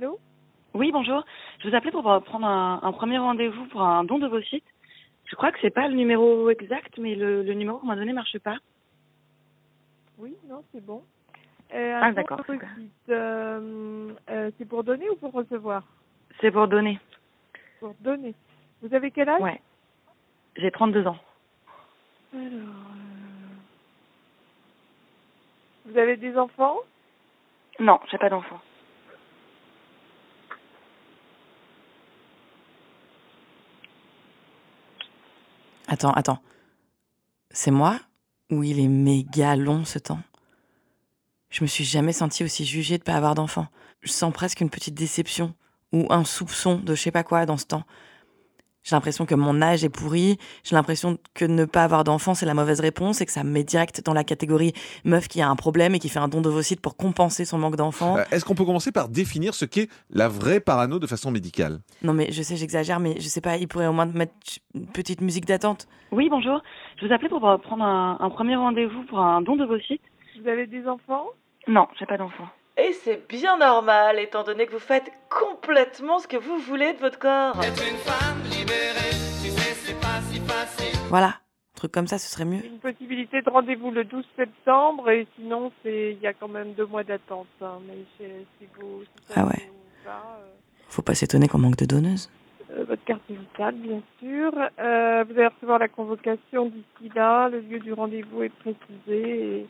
allô Oui, bonjour. Je vous appelais pour prendre un, un premier rendez-vous pour un don de vos sites. Je crois que c'est pas le numéro exact, mais le, le numéro qu'on m'a donné marche pas. Oui, non, c'est bon. Euh, Ah, d'accord, euh, euh, c'est pour donner ou pour recevoir C'est pour donner. Pour donner. Vous avez quel âge Ouais. J'ai 32 ans. Alors, euh, vous avez des enfants? Non, j'ai pas d'enfant. Attends, attends. C'est moi ou il est méga long ce temps? Je me suis jamais sentie aussi jugée de pas avoir d'enfant. Je sens presque une petite déception ou un soupçon de je sais pas quoi dans ce temps. J'ai l'impression que mon âge est pourri, j'ai l'impression que ne pas avoir d'enfant c'est la mauvaise réponse et que ça me met direct dans la catégorie meuf qui a un problème et qui fait un don d'ovocytes pour compenser son manque d'enfant. Euh, Est-ce qu'on peut commencer par définir ce qu'est la vraie parano de façon médicale? Non mais je sais j'exagère mais je sais pas, il pourrait au moins mettre une petite musique d'attente. Oui, bonjour. Je vous appelais pour prendre un, un premier rendez-vous pour un don de vos sites. Vous avez des enfants? Non, j'ai pas d'enfant. Et c'est bien normal, étant donné que vous faites complètement ce que vous voulez de votre corps. Voilà, un truc comme ça ce serait mieux. Une possibilité de rendez-vous le 12 septembre et sinon c'est il y a quand même deux mois d'attente. hein, mais c'est- si vous si Ah ouais. va, euh, Faut pas s'étonner qu'on manque de donneuses. euh, votre carte vitale, bien sûr. Euh, vous allez recevoir la convocation d'ici là. Le lieu du rendez-vous est précisé. Et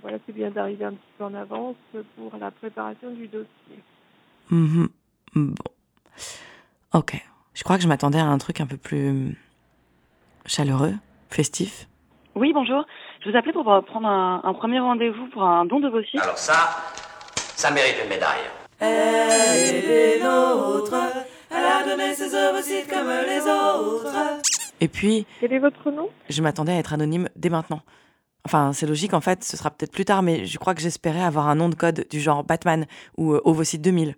voilà, c'est bien d'arriver un petit peu en avance pour la préparation du dossier. Mhm. Bon. Ok. Je crois que je m'attendais à un truc un peu plus chaleureux, festif. Oui, bonjour. Je vous appelais pour prendre un, un premier rendez-vous pour un don de vos. Alors ça, ça mérite une médaille. Elle est des nôtres, elle a donné ses ovocytes comme les autres. Et puis, Quel est votre nom? je m'attendais à être anonyme dès maintenant. Enfin, c'est logique, en fait, ce sera peut-être plus tard, mais je crois que j'espérais avoir un nom de code du genre Batman ou euh, Ovocyte 2000.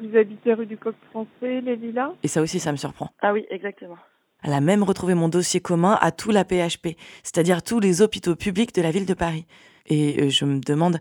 Vous habitez rue du Coq Français, les Lilas Et ça aussi, ça me surprend. Ah oui, exactement. Elle a même retrouvé mon dossier commun à tout la PHP, c'est-à-dire tous les hôpitaux publics de la ville de Paris. Et euh, je me demande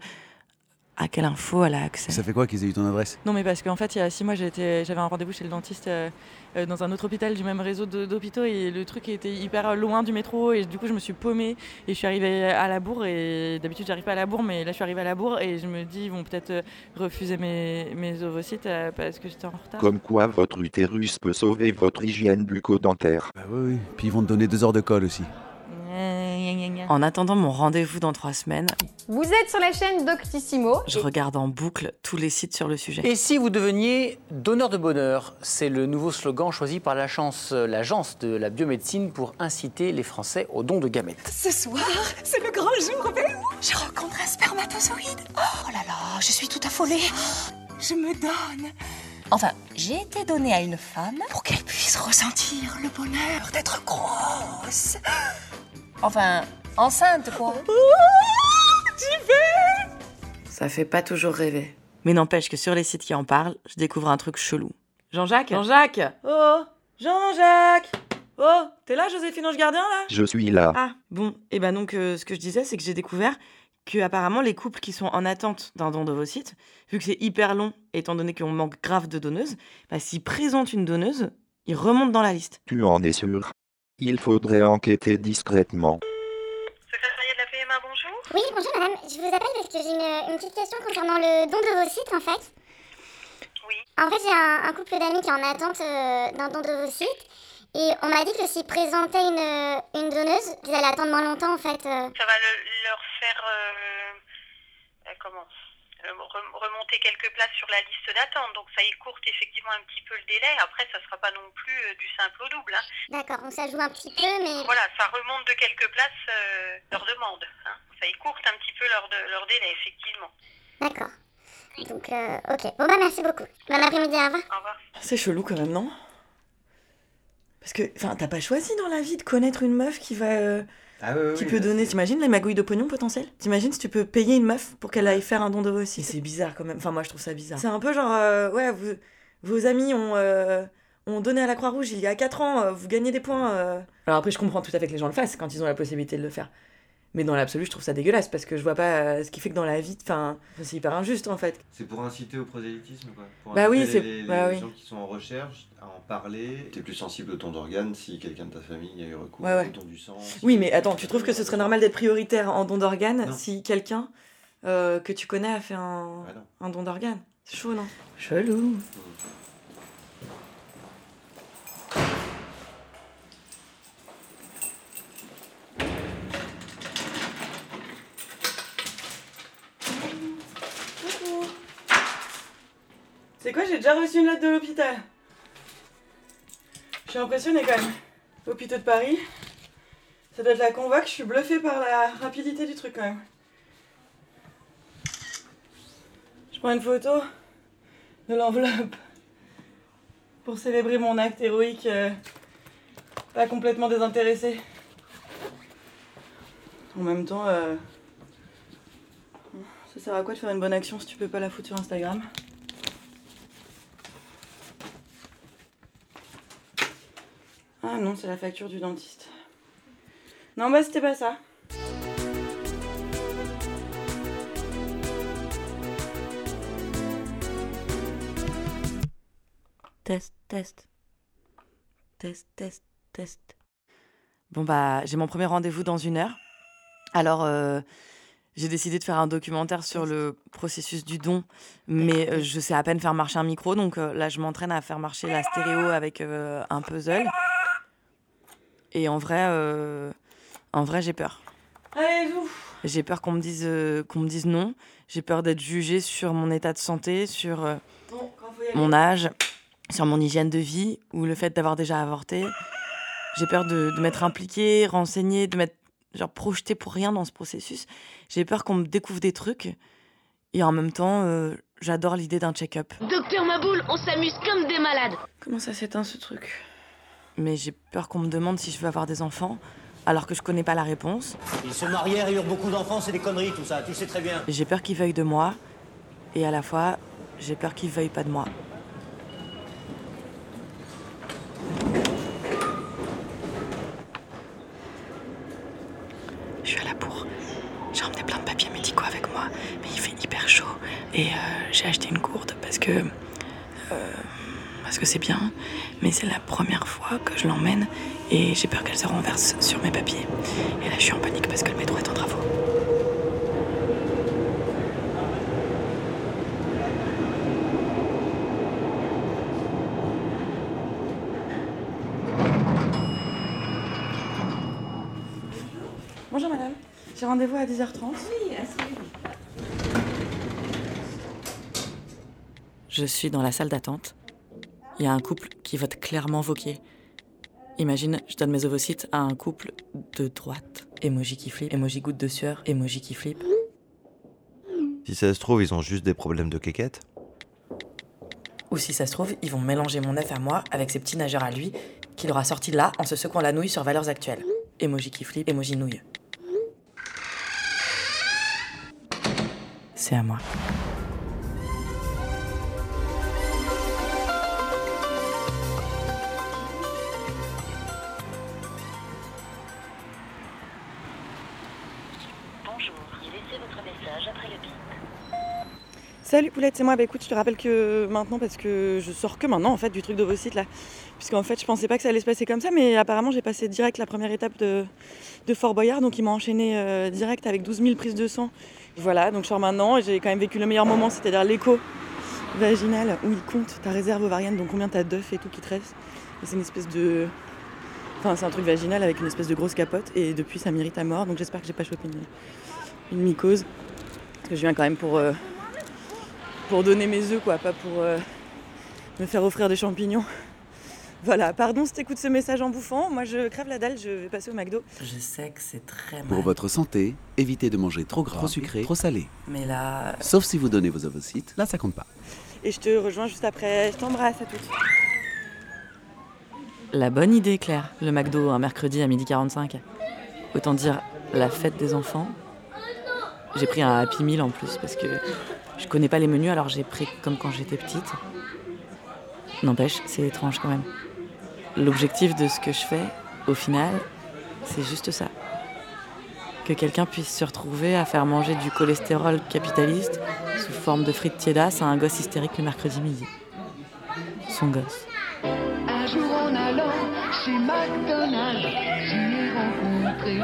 à quelle info elle a accès. Ça fait quoi qu'ils aient eu ton adresse? Non, mais parce qu'en fait, il y a six mois, j'étais- j'avais un rendez-vous chez le dentiste euh, euh, dans un autre hôpital du même réseau de- d'hôpitaux et le truc était hyper loin du métro et du coup, je me suis paumée et je suis arrivée à la bourre et d'habitude, j'arrive pas à la bourre, mais là, je suis arrivée à la bourre et je me dis, ils vont peut-être euh, refuser mes, mes ovocytes euh, parce que j'étais en retard. Comme quoi votre utérus peut sauver votre hygiène bucco-dentaire. Bah oui, oui. Puis ils vont te donner deux heures de colle aussi. En attendant mon rendez-vous dans trois semaines, Vous êtes sur la chaîne Doctissimo. je regarde en boucle tous les sites sur le sujet. Et si vous deveniez donneur de bonheur C'est le nouveau slogan choisi par la chance- l'agence de la biomédecine pour inciter les Français au don de gamètes. Ce soir, c'est le grand jour, oui. Je rencontre un spermatozoïde. Oh là là, je suis tout affolée. Je me donne. Enfin, j'ai été donnée à une femme pour qu'elle puisse ressentir le bonheur d'être grosse. Enfin, enceinte, quoi. J'y vais Ça fait pas toujours rêver. Mais n'empêche que sur les sites qui en parlent, je découvre un truc chelou. Jean-Jacques Jean-Jacques Oh, Jean-Jacques Oh, t'es là, Joséphine Ange Gardien, là Je suis là. Ah, bon. Et ben donc, euh, ce que je disais, c'est que j'ai découvert que apparemment les couples qui sont en attente d'un don d'ovocytes, vu que c'est hyper long, étant donné qu'on manque grave de donneuses, bah, s'ils présentent une donneuse, ils remontent dans la liste. Tu en es sûr? Il faudrait enquêter discrètement. Secrétariat de la PMA, bonjour. Oui, bonjour madame. Je vous appelle parce que j'ai une, une petite question concernant le don de vos sites en fait. Oui. En fait, j'ai un, un couple d'amis qui est en attente euh, d'un don de vos sites. Et on m'a dit que s'ils présentaient une, euh, une donneuse, ils allaient attendre moins longtemps en fait. euh. Ça va le- leur faire euh, euh, comment? Remonter quelques places sur la liste d'attente. Donc ça écourte effectivement un petit peu le délai. Après, ça sera pas non plus euh, du simple au double. hein. D'accord, donc ça joue un petit peu, mais. Voilà, ça remonte de quelques places euh, leur demande. hein. Ça écourte un petit peu leur, de- leur délai, effectivement. D'accord. Donc, euh, ok. Bon bah merci beaucoup. Bon après-midi, au revoir. Au revoir. C'est chelou quand même, non? Parce que, enfin, t'as pas choisi dans la vie de connaître une meuf qui va. euh, qui peut donner. T'imagines les magouilles de pognon potentielles T'imagines si tu peux payer une meuf pour qu'elle aille faire un don de vos C'est bizarre quand même. Enfin, moi je trouve ça bizarre. C'est un peu genre, euh, ouais, vous, vos amis ont, euh, ont donné à la Croix-Rouge il y a 4 ans, euh, vous gagnez des points. Alors après, je comprends tout à fait que les gens le fassent quand ils ont la possibilité de le faire. Mais dans l'absolu, je trouve ça dégueulasse parce que je vois pas euh, ce qui fait que dans la vie, enfin, c'est hyper injuste en fait. C'est pour inciter au prosélytisme, quoi. Pour Bah oui, c'est- les, les bah oui. gens qui sont en recherche à en parler. T'es plus sensible au don d'organes si quelqu'un de ta famille a eu recours Ouais, ouais. au don du sang. si Oui, mais attends, tu trouves que ce serait normal d'être prioritaire en don d'organes si quelqu'un euh, que tu connais a fait un, Bah un don d'organes C'est chaud, non? Chelou. C'est quoi, j'ai déjà reçu une lettre de l'hôpital. Je suis impressionnée quand même. Hôpitaux de Paris. Ça doit être la convoque, je suis bluffée par la rapidité du truc quand même. Je prends une photo de l'enveloppe pour célébrer mon acte héroïque euh, pas complètement désintéressé. En même temps, euh, ça sert à quoi de faire une bonne action si tu peux pas la foutre sur Instagram? Ah non, c'est la facture du dentiste. Non, bah c'était pas ça. Test, test. Test, test, test. Bon, bah, j'ai mon premier rendez-vous dans une heure. Alors, euh, j'ai décidé de faire un documentaire sur le processus du don, mais euh, je sais à peine faire marcher un micro. Donc euh, là, je m'entraîne à faire marcher la stéréo avec un puzzle. Et en vrai, euh, en vrai, j'ai peur. J'ai peur qu'on me dise euh, qu'on me dise non. J'ai peur d'être jugée sur mon état de santé, sur euh, Bon, mon âge, sur mon hygiène de vie ou le fait d'avoir déjà avorté. J'ai peur de, de m'être impliquée, renseignée, de m'être genre projetée pour rien dans ce processus. J'ai peur qu'on me découvre des trucs. Et en même temps, euh, j'adore l'idée d'un check-up. Docteur Maboul, on s'amuse comme des malades. Comment ça s'éteint ce truc? Mais j'ai peur qu'on me demande si je veux avoir des enfants, alors que je connais pas la réponse. Ils se marièrent et eurent beaucoup d'enfants, c'est des conneries tout ça, tu sais très bien. J'ai peur qu'ils veuillent de moi. Et à la fois, j'ai peur qu'ils veuillent pas de moi. Je suis à la bourre. J'ai emmené plein de papiers médicaux avec moi, mais il fait hyper chaud. Et euh, j'ai acheté une gourde parce que. euh, parce que c'est bien, mais c'est la première fois que je l'emmène et j'ai peur qu'elle se renverse sur mes papiers. Et là, je suis en panique parce que le métro est en travaux. Bonjour madame. J'ai rendez-vous à 10h30. Oui, Je suis dans la salle d'attente. Il y a un couple qui vote clairement Vauquier. Imagine, je donne mes ovocytes à un couple de droite. Emoji qui flippe, emoji goutte de sueur, emoji qui flippe. Si ça se trouve, ils ont juste des problèmes de quéquette. Ou si ça se trouve, ils vont mélanger mon œuf à moi avec ces petits nageurs à lui qu'il aura sorti de là en se secouant la nouille sur valeurs actuelles. Emoji qui flippe, emoji nouille. C'est à moi. Salut Poulette, c'est moi. Bah écoute, je te rappelle que maintenant, parce que je sors que maintenant en fait du truc d'ovocyte là. Puisqu'en fait, je pensais pas que ça allait se passer comme ça, mais apparemment, j'ai passé direct la première étape de, de Fort Boyard, donc ils m'ont enchaîné euh, direct avec 12 000 prises de sang. Voilà, donc je sors maintenant et j'ai quand même vécu le meilleur moment, c'est-à-dire l'écho vaginal où ils comptent ta réserve ovarienne, donc combien t'as d'œufs et tout qui te reste. Et c'est une espèce de. Enfin, c'est un truc vaginal avec une espèce de grosse capote et depuis, ça m'irrite à mort, donc j'espère que j'ai pas chopé une, une mycose. Parce que je viens quand même pour. euh, pour donner mes œufs, quoi, pas pour euh, me faire offrir des champignons. Voilà, pardon si t'écoutes ce message en bouffant, moi je crève la dalle, je vais passer au McDo. Je sais que c'est très mal. Pour votre santé, évitez de manger trop gras, trop sucré, trop salé. Mais là. Sauf si vous donnez vos ovocytes, là ça compte pas. Et je te rejoins juste après, je t'embrasse à toutes. La bonne idée, Claire. Le McDo, un mercredi à 12h45. Autant dire la fête des enfants. J'ai pris un Happy Meal en plus parce que je connais pas les menus, alors j'ai pris comme quand j'étais petite. N'empêche, c'est étrange quand même. L'objectif de ce que je fais, au final, c'est juste ça. que quelqu'un puisse se retrouver à faire manger du cholestérol capitaliste sous forme de frites tiédas à un gosse hystérique le mercredi midi. Son gosse. Un jour en allant chez McDonald's, j'ai rencontré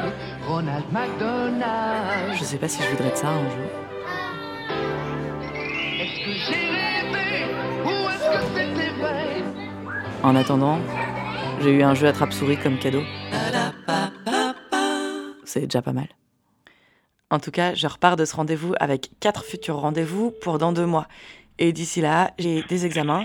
Ronald McDonald. Je sais pas si je voudrais de ça un jour. En attendant, j'ai eu un jeu attrape-souris comme cadeau. C'est déjà pas mal. En tout cas, je repars de ce rendez-vous avec quatre futurs rendez-vous pour dans deux mois. Et d'ici là, j'ai des examens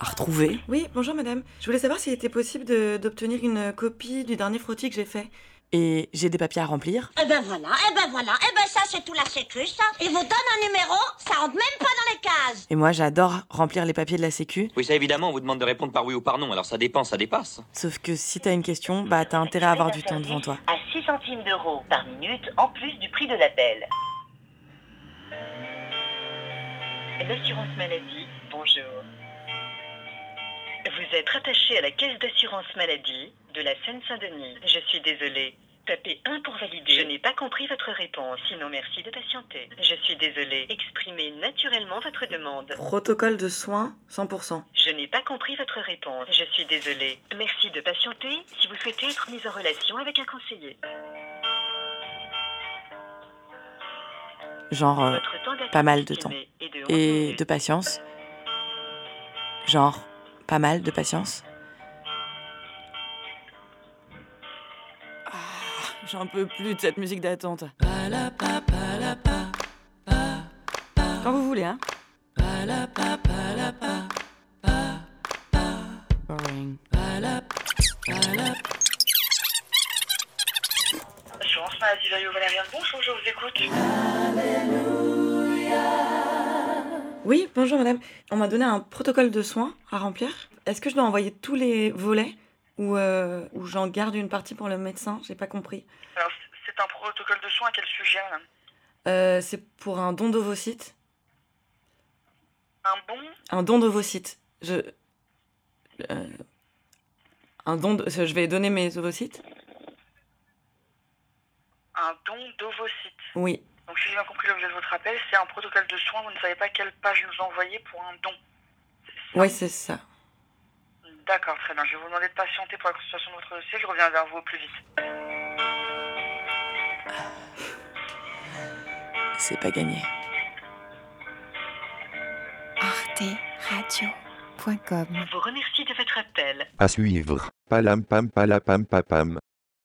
à retrouver. Oui, bonjour madame. Je voulais savoir s'il était possible d'obtenir une copie du dernier frottis que j'ai fait. Et j'ai des papiers à remplir. Eh ben voilà, eh ben voilà, eh ben ça c'est tout la sécu ça. Ils vous donnent un numéro, ça rentre même pas dans les cases. Et moi, j'adore remplir les papiers de la sécu. Oui, ça évidemment, on vous demande de répondre par oui ou par non, alors ça dépend, ça dépasse. Sauf que si t'as une question, bah t'as intérêt à avoir du temps devant toi. À 6 centimes d'euros par minute en plus du prix de l'appel. L'assurance maladie, bonjour. Vous êtes rattaché à la caisse d'assurance maladie de la Seine-Saint-Denis. Je suis désolée. Tapez 1 pour valider. Je n'ai pas compris votre réponse, sinon merci de patienter. Je suis désolée. Exprimez naturellement votre demande. Protocole de soins 100%. Je n'ai pas compris votre réponse. Je suis désolée. Merci de patienter si vous souhaitez être mise en relation avec un conseiller. Genre, euh, pas mal de temps. estimé est de 11 Et de patience. Genre, pas mal de patience. J'en peux plus de cette musique d'attente. Quand vous voulez, hein. Boring. Assurance maladie Vario Valériane, bonjour, je vous écoute. Oui, bonjour madame. On m'a donné un protocole de soins à remplir. Est-ce que je dois envoyer tous les volets? Ou, euh, ou j'en garde une partie pour le médecin J'ai pas compris. Alors, c'est un protocole de soins à quel sujet, madame? Euh, c'est pour un don d'ovocytes. Un bon? Un don d'ovocytes. Je. euh, un don de... Je vais donner mes ovocytes Un don d'ovocytes. Oui. Donc, si j'ai bien compris l'objet de votre appel, c'est un protocole de soins, vous ne savez pas quelle page nous envoyer pour un don. Oui, c'est ça. D'accord, très bien. Je vais vous demander de patienter pour la consultation de votre dossier, je reviens vers vous au plus vite. C'est pas gagné. arteradio.com Vous remercie de votre appel. À suivre. Palam pam palapam papam.